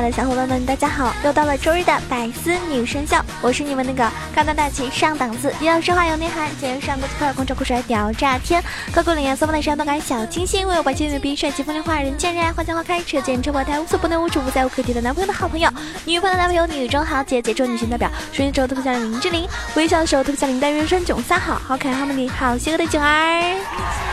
爱的小伙伴们，大家好！又到了周日的百思女神秀，我是你们那个高端大气上档次，又要说话有内涵，节日上个快空中酷帅屌炸天，高贵冷艳骚放的时尚动感小清新，为我白皙牛逼帅气风流话，人见人爱花见花开，车见车爆胎，无所不能无处不在，无可替代男朋友的好朋友，女朋友的男朋友，女中豪杰，杰出女性代表，说的时候特别像林志玲，微笑的时候特别像林黛玉，身囧三好，好可爱好美丽好邪恶的囧儿。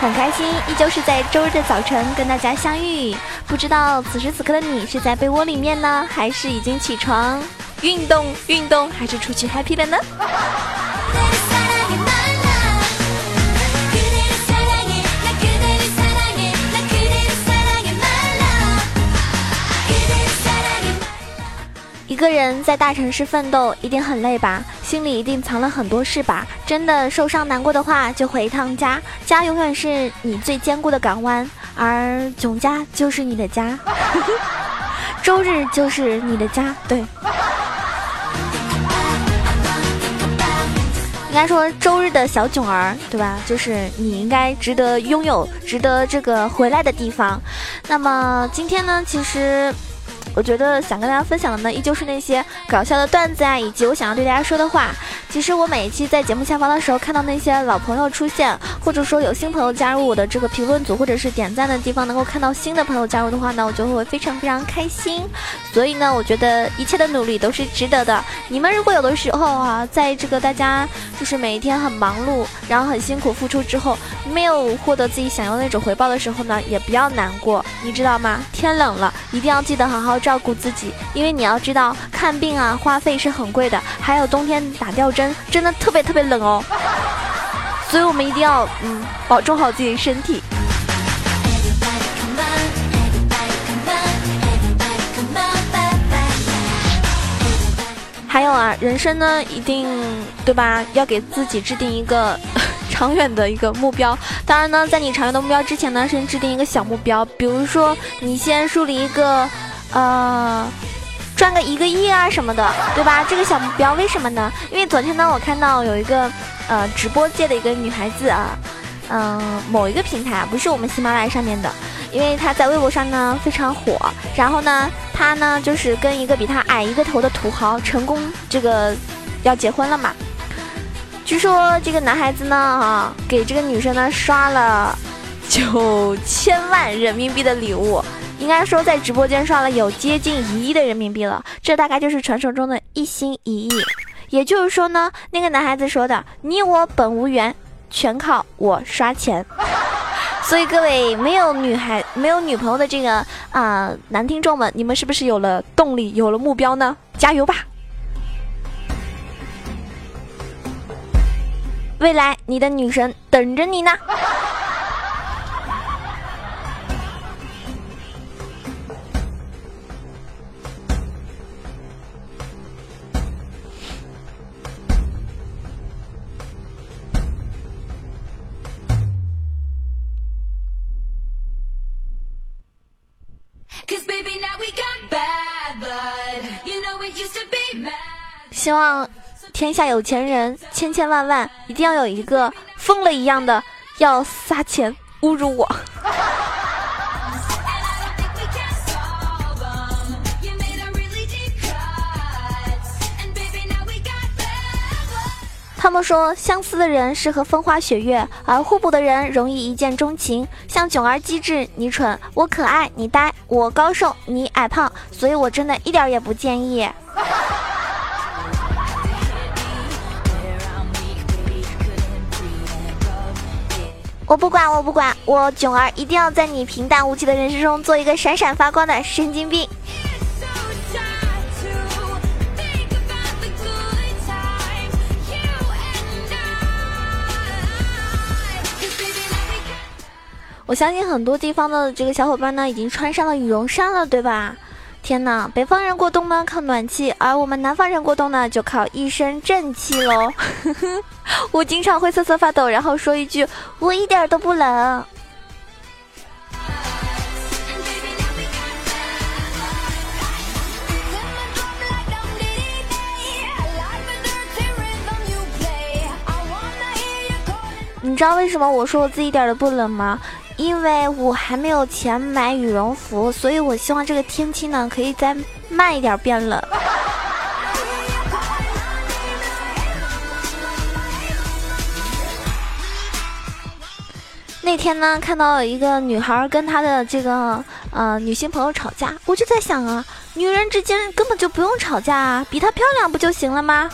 很开心，依旧是在周日的早晨跟大家相遇。不知道此时此刻的你是在被窝里面呢，还是已经起床运动运动，还是出去 happy 了呢？一个人在大城市奋斗一定很累吧，心里一定藏了很多事吧。真的受伤难过的话，就回一趟家，家永远是你最坚固的港湾，而囧家就是你的家，周日就是你的家，对。应该说周日的小囧儿，对吧？就是你应该值得拥有、值得这个回来的地方。那么今天呢，其实。我觉得想跟大家分享的呢，依旧是那些搞笑的段子啊，以及我想要对大家说的话。其实我每一期在节目下方的时候，看到那些老朋友出现，或者说有新朋友加入我的这个评论组，或者是点赞的地方，能够看到新的朋友加入的话呢，我就会非常非常开心。所以呢，我觉得一切的努力都是值得的。你们如果有的时候啊，在这个大家就是每一天很忙碌，然后很辛苦付出之后，没有获得自己想要那种回报的时候呢，也不要难过，你知道吗？天冷了，一定要记得好好。照顾自己，因为你要知道看病啊，花费是很贵的，还有冬天打吊针，真的特别特别冷哦。所以我们一定要嗯，保重好自己的身体。还有啊，人生呢，一定对吧？要给自己制定一个 长远的一个目标。当然呢，在你长远的目标之前呢，先制定一个小目标，比如说你先树立一个。呃，赚个一个亿啊什么的，对吧？这个小目标为什么呢？因为昨天呢，我看到有一个呃直播界的一个女孩子啊，嗯，某一个平台，不是我们喜马拉雅上面的，因为她在微博上呢非常火，然后呢，她呢就是跟一个比她矮一个头的土豪成功这个要结婚了嘛。据说这个男孩子呢啊，给这个女生呢刷了九千万人民币的礼物。应该说，在直播间刷了有接近一亿的人民币了，这大概就是传说中的一心一意。也就是说呢，那个男孩子说的“你我本无缘，全靠我刷钱”。所以各位没有女孩、没有女朋友的这个啊男听众们，你们是不是有了动力、有了目标呢？加油吧！未来你的女神等着你呢。希望天下有钱人千千万万，一定要有一个疯了一样的要撒钱侮辱我。他们说，相似的人适合风花雪月，而互补的人容易一见钟情。像囧儿机智，你蠢；我可爱，你呆；我高瘦，你矮胖。所以我真的一点也不建议。我不管，我不管，我囧儿一定要在你平淡无奇的人生中做一个闪闪发光的神经病。我相信很多地方的这个小伙伴呢，已经穿上了羽绒衫了，对吧？天呐，北方人过冬呢靠暖气，而我们南方人过冬呢就靠一身正气喽。我经常会瑟瑟发抖，然后说一句：“我一点都不冷。”你知道为什么我说我自己一点都不冷吗？因为我还没有钱买羽绒服，所以我希望这个天气呢可以再慢一点变冷。那天呢，看到一个女孩跟她的这个呃女性朋友吵架，我就在想啊，女人之间根本就不用吵架啊，比她漂亮不就行了吗？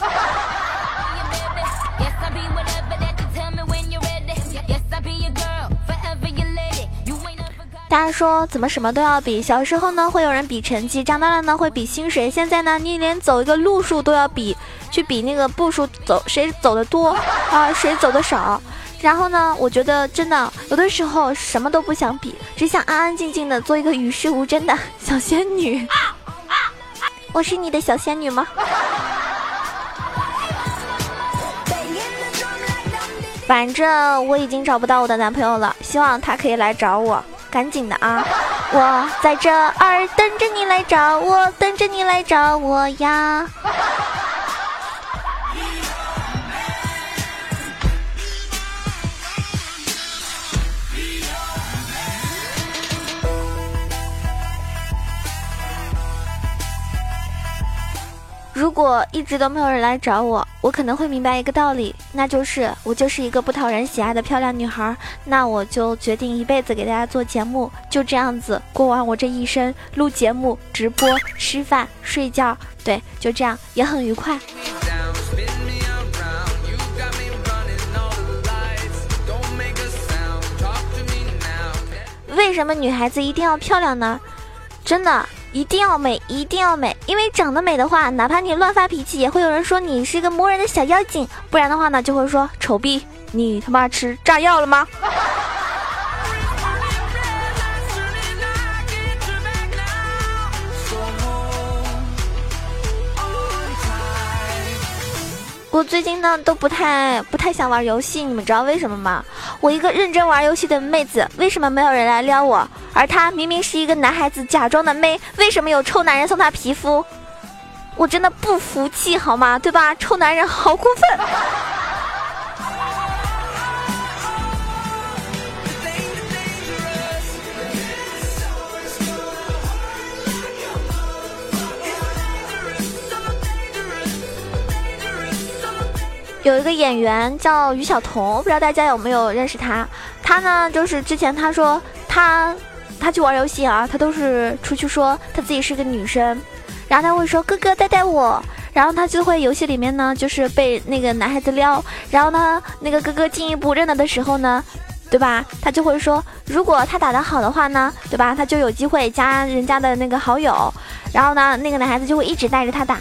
大家说怎么什么都要比？小时候呢会有人比成绩，长大了呢会比薪水，现在呢你连走一个路数都要比，去比那个步数走谁走的多 啊，谁走的少。然后呢，我觉得真的有的时候什么都不想比，只想安安静静的做一个与世无争的小仙女。我是你的小仙女吗？反正我已经找不到我的男朋友了，希望他可以来找我。赶紧的啊！我在这儿等着你来找我，等着你来找我呀。如果一直都没有人来找我，我可能会明白一个道理，那就是我就是一个不讨人喜爱的漂亮女孩。那我就决定一辈子给大家做节目，就这样子过完我这一生，录节目、直播、吃饭、睡觉，对，就这样也很愉快。为什么女孩子一定要漂亮呢？真的。一定要美，一定要美，因为长得美的话，哪怕你乱发脾气，也会有人说你是一个磨人的小妖精；不然的话呢，就会说丑逼，你他妈吃炸药了吗？我最近呢都不太不太想玩游戏，你们知道为什么吗？我一个认真玩游戏的妹子，为什么没有人来撩我？而她明明是一个男孩子假装的妹，为什么有臭男人送她皮肤？我真的不服气，好吗？对吧？臭男人好过分。有一个演员叫于晓彤，不知道大家有没有认识他？他呢，就是之前他说他他去玩游戏啊，他都是出去说他自己是个女生，然后他会说哥哥带带我，然后他就会游戏里面呢，就是被那个男孩子撩，然后呢，那个哥哥进一步认了的时候呢，对吧？他就会说，如果他打得好的话呢，对吧？他就有机会加人家的那个好友，然后呢，那个男孩子就会一直带着他打，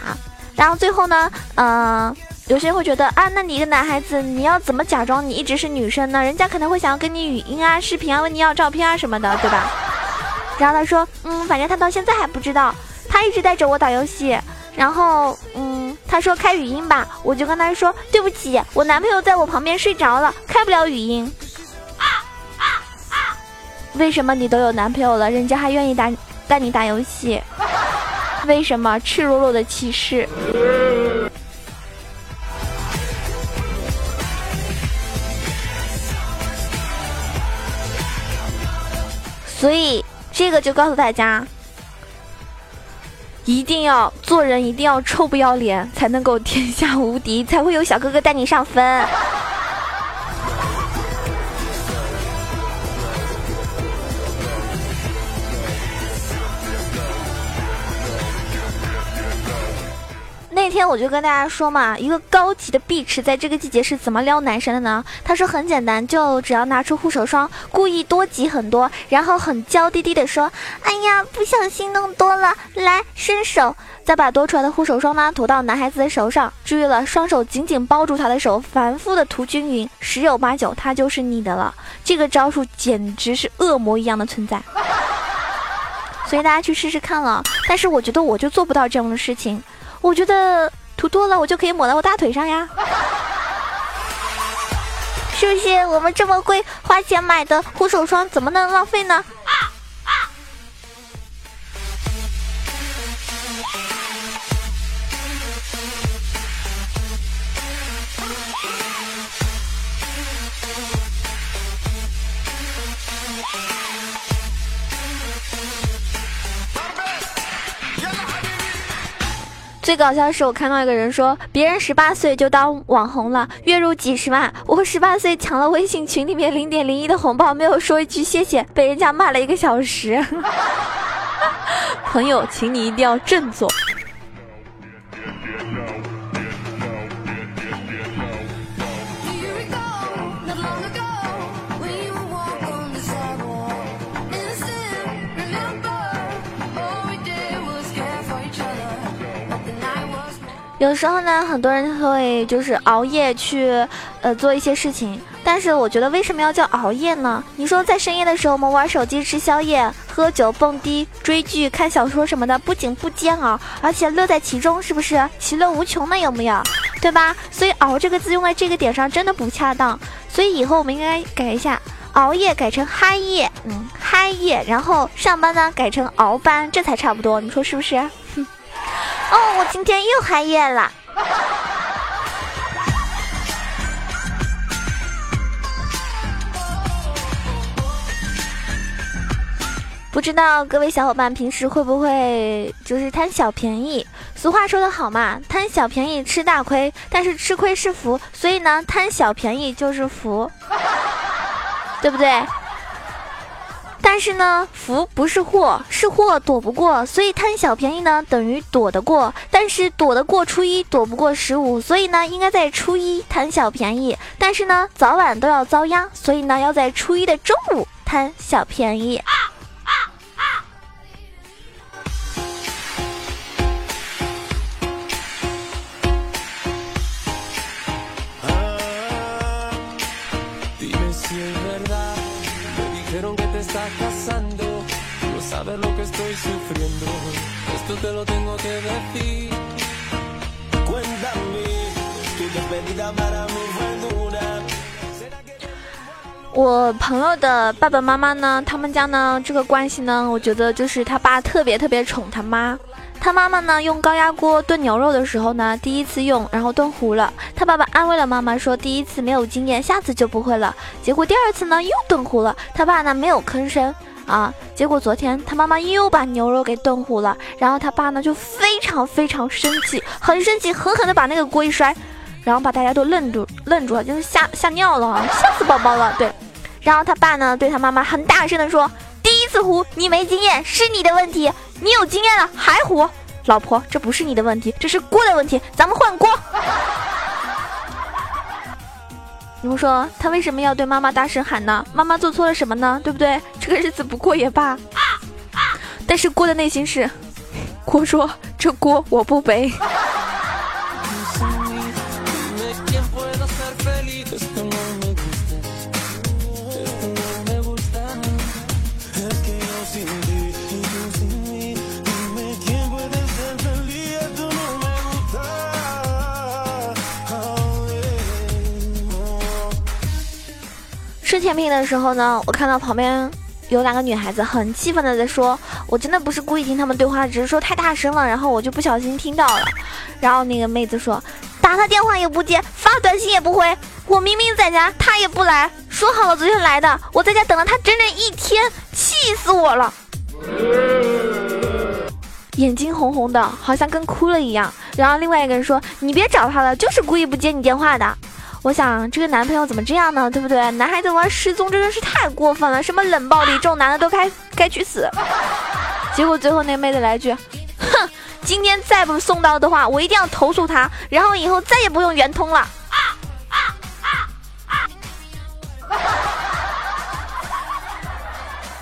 然后最后呢，嗯。有些人会觉得啊，那你一个男孩子，你要怎么假装你一直是女生呢？人家可能会想要跟你语音啊、视频啊，问你要照片啊什么的，对吧？然后他说，嗯，反正他到现在还不知道，他一直带着我打游戏。然后，嗯，他说开语音吧，我就跟他说，对不起，我男朋友在我旁边睡着了，开不了语音。为什么你都有男朋友了，人家还愿意打带你打游戏？为什么赤裸裸的歧视？所以，这个就告诉大家，一定要做人，一定要臭不要脸，才能够天下无敌，才会有小哥哥带你上分。那天我就跟大家说嘛，一个高级的碧池在这个季节是怎么撩男神的呢？他说很简单，就只要拿出护手霜，故意多挤很多，然后很娇滴滴的说：“哎呀，不小心弄多了，来伸手。”再把多出来的护手霜呢涂到男孩子的手上，注意了，双手紧紧包住他的手，反复的涂均匀，十有八九他就是你的了。这个招数简直是恶魔一样的存在。所以大家去试试看了。但是我觉得我就做不到这样的事情，我觉得涂多了我就可以抹到我大腿上呀，是不是？我们这么贵花钱买的护手霜怎么能浪费呢？最搞笑的是，我看到一个人说，别人十八岁就当网红了，月入几十万，我十八岁抢了微信群里面零点零一的红包，没有说一句谢谢，被人家骂了一个小时。朋友，请你一定要振作。有时候呢，很多人会就是熬夜去，呃，做一些事情。但是我觉得为什么要叫熬夜呢？你说在深夜的时候，我们玩手机、吃宵夜、喝酒、蹦迪、追剧、看小说什么的，不仅不煎熬，而且乐在其中，是不是？其乐无穷呢？有没有？对吧？所以“熬”这个字用在这个点上真的不恰当。所以以后我们应该改一下，熬夜改成嗨夜，嗯，嗨夜。然后上班呢改成熬班，这才差不多。你说是不是？哦，我今天又嗨夜了。不知道各位小伙伴平时会不会就是贪小便宜？俗话说得好嘛，贪小便宜吃大亏，但是吃亏是福，所以呢，贪小便宜就是福，对不对？但是呢，福不是祸，是祸躲不过，所以贪小便宜呢等于躲得过。但是躲得过初一，躲不过十五，所以呢应该在初一贪小便宜。但是呢早晚都要遭殃，所以呢要在初一的中午贪小便宜。我朋友的爸爸妈妈呢？他们家呢？这个关系呢？我觉得就是他爸特别特别宠他妈。他妈妈呢？用高压锅炖牛肉的时候呢，第一次用，然后炖糊了。他爸爸安慰了妈妈说：“第一次没有经验，下次就不会了。”结果第二次呢，又炖糊了。他爸呢，没有吭声。啊！结果昨天他妈妈又把牛肉给炖糊了，然后他爸呢就非常非常生气，很生气，狠狠的把那个锅一摔，然后把大家都愣住愣住了，就是吓吓尿了，吓死宝宝了。对，然后他爸呢对他妈妈很大声的说：“第一次糊你没经验是你的问题，你有经验了还糊，老婆这不是你的问题，这是锅的问题，咱们换锅。”你们说他为什么要对妈妈大声喊呢？妈妈做错了什么呢？对不对？这个日子不过也罢。但是锅的内心是，锅说这锅我不背。吃甜品的时候呢，我看到旁边有两个女孩子很气愤的在说：“我真的不是故意听他们对话，只是说太大声了，然后我就不小心听到了。”然后那个妹子说：“打他电话也不接，发短信也不回，我明明在家，他也不来，说好了昨天来的，我在家等了他整整一天，气死我了。”眼睛红红的，好像跟哭了一样。然后另外一个人说：“你别找他了，就是故意不接你电话的。”我想这个男朋友怎么这样呢？对不对？男孩子玩失踪真的是太过分了，什么冷暴力，这种男的都该该去死。结果最后那妹子来句：“哼，今天再不送到的话，我一定要投诉他，然后以后再也不用圆通了。”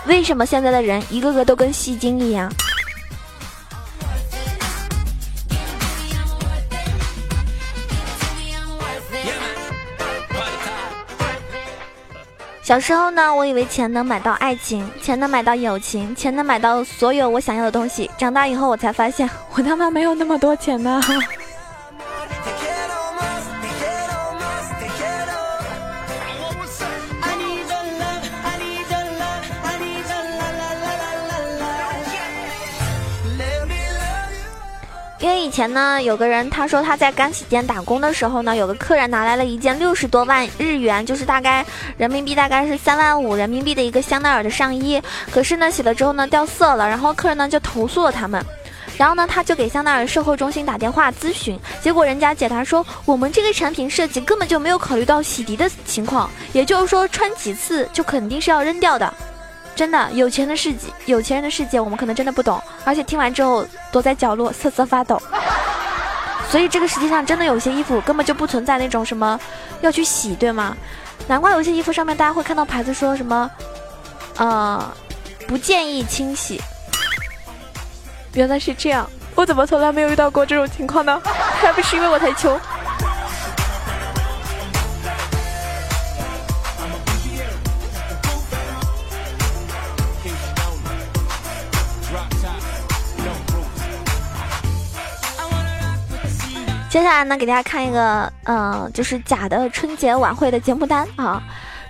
为什么现在的人一个个都跟戏精一样？小时候呢，我以为钱能买到爱情，钱能买到友情，钱能买到所有我想要的东西。长大以后，我才发现，我他妈没有那么多钱呢。因为以前呢，有个人他说他在干洗店打工的时候呢，有个客人拿来了一件六十多万日元，就是大概人民币大概是三万五人民币的一个香奈儿的上衣，可是呢洗了之后呢掉色了，然后客人呢就投诉了他们，然后呢他就给香奈儿售后中心打电话咨询，结果人家解答说我们这个产品设计根本就没有考虑到洗涤的情况，也就是说穿几次就肯定是要扔掉的。真的，有钱的世界，有钱人的世界，我们可能真的不懂。而且听完之后，躲在角落瑟瑟发抖。所以这个世界上真的有些衣服根本就不存在那种什么要去洗，对吗？难怪有些衣服上面大家会看到牌子说什么，呃，不建议清洗。原来是这样，我怎么从来没有遇到过这种情况呢？还不是因为我太穷。接下来呢，给大家看一个，呃，就是假的春节晚会的节目单啊。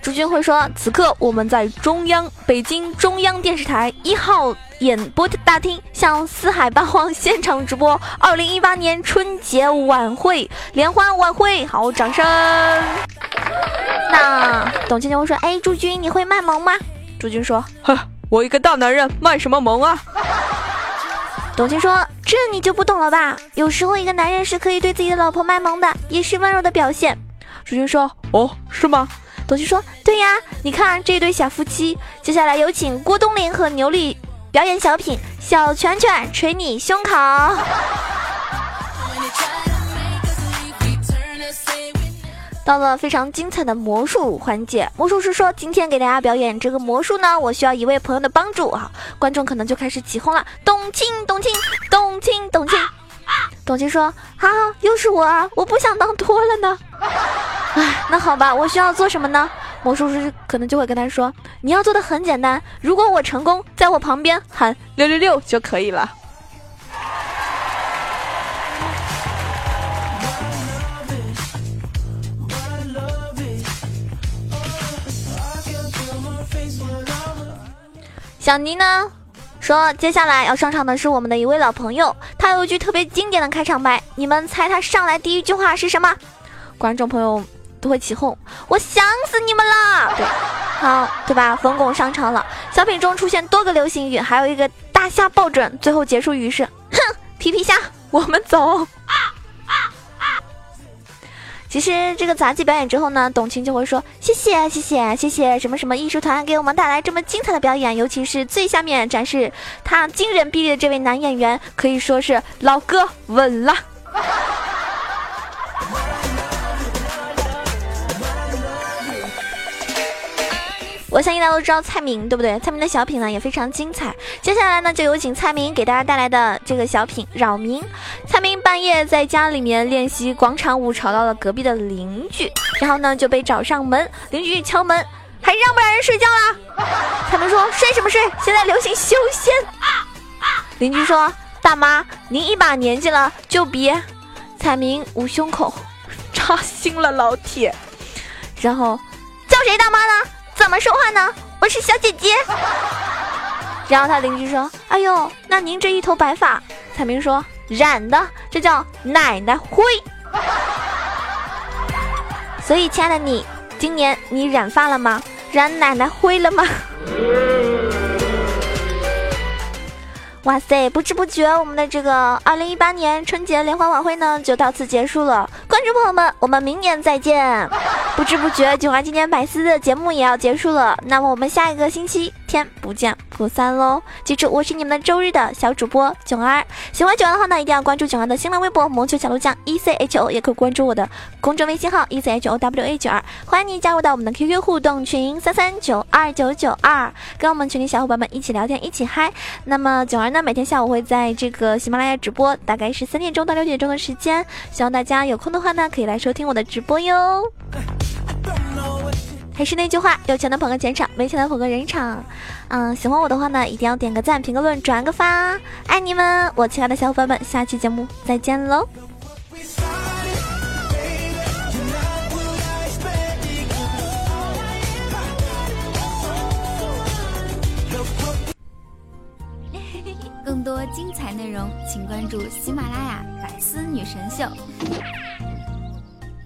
朱军会说，此刻我们在中央北京中央电视台一号演播大厅向四海八荒现场直播二零一八年春节晚会联欢晚会，好，掌声。那董卿就会说，哎，朱军你会卖萌吗？朱军说，呵，我一个大男人卖什么萌啊？董卿说：“这你就不懂了吧？有时候一个男人是可以对自己的老婆卖萌的，也是温柔的表现。”朱军说：“哦，是吗？”董卿说：“对呀，你看这对小夫妻。”接下来有请郭冬临和牛莉表演小品《小拳拳捶你胸口》。到了非常精彩的魔术环节，魔术师说：“今天给大家表演这个魔术呢，我需要一位朋友的帮助啊！”观众可能就开始起哄了：“董卿，董卿，董卿，董卿！”董卿说：“啊，又是我啊！我不想当托了呢。”哎，那好吧，我需要做什么呢？魔术师可能就会跟他说：“你要做的很简单，如果我成功，在我旁边喊六六六就可以了。”小尼呢说，接下来要上场的是我们的一位老朋友，他有一句特别经典的开场白，你们猜他上来第一句话是什么？观众朋友都会起哄，我想死你们了！对，好，对吧？冯巩上场了，小品中出现多个流行语，还有一个大虾抱枕，最后结束语是，哼，皮皮虾，我们走。其实这个杂技表演之后呢，董卿就会说谢谢谢谢谢谢什么什么艺术团给我们带来这么精彩的表演，尤其是最下面展示他惊人臂力的这位男演员，可以说是老哥稳了。我相信大家都知道蔡明，对不对？蔡明的小品呢也非常精彩。接下来呢，就有请蔡明给大家带来的这个小品《扰民》。蔡明半夜在家里面练习广场舞，吵到了隔壁的邻居，然后呢就被找上门。邻居敲门，还让不让人睡觉啦？蔡明说：“睡什么睡？现在流行修仙。”邻居说：“大妈，您一把年纪了，就别。”彩明捂胸口，扎心了老铁。然后叫谁大妈呢？怎么说话呢？我是小姐姐。然后他邻居说：“哎呦，那您这一头白发。”彩明说：“染的，这叫奶奶灰。”所以，亲爱的你，今年你染发了吗？染奶奶灰了吗？哇塞！不知不觉，我们的这个二零一八年春节联欢晚会呢，就到此结束了。观众朋友们，我们明年再见。不知不觉，九儿今年百思的节目也要结束了。那么我们下一个星期天不见不散喽！记住，我是你们的周日的小主播囧儿。喜欢囧儿的话呢，一定要关注囧儿的新浪微博“萌球小鹿酱 E C H O”，也可以关注我的公众微信号 “E C H O W A 九二”。欢迎你加入到我们的 QQ 互动群三三九二九九二，跟我们群里小伙伴们一起聊天，一起嗨。那么囧儿呢，每天下午会在这个喜马拉雅直播，大概是三点钟到六点钟的时间。希望大家有空的话呢，可以来收听我的直播哟。还是那句话，有钱的捧个钱场，没钱的捧个人场。嗯，喜欢我的话呢，一定要点个赞、评个论、转个发，爱你们！我亲爱的小伙伴们，下期节目再见喽。更多精彩内容，请关注喜马拉雅《百思女神秀》。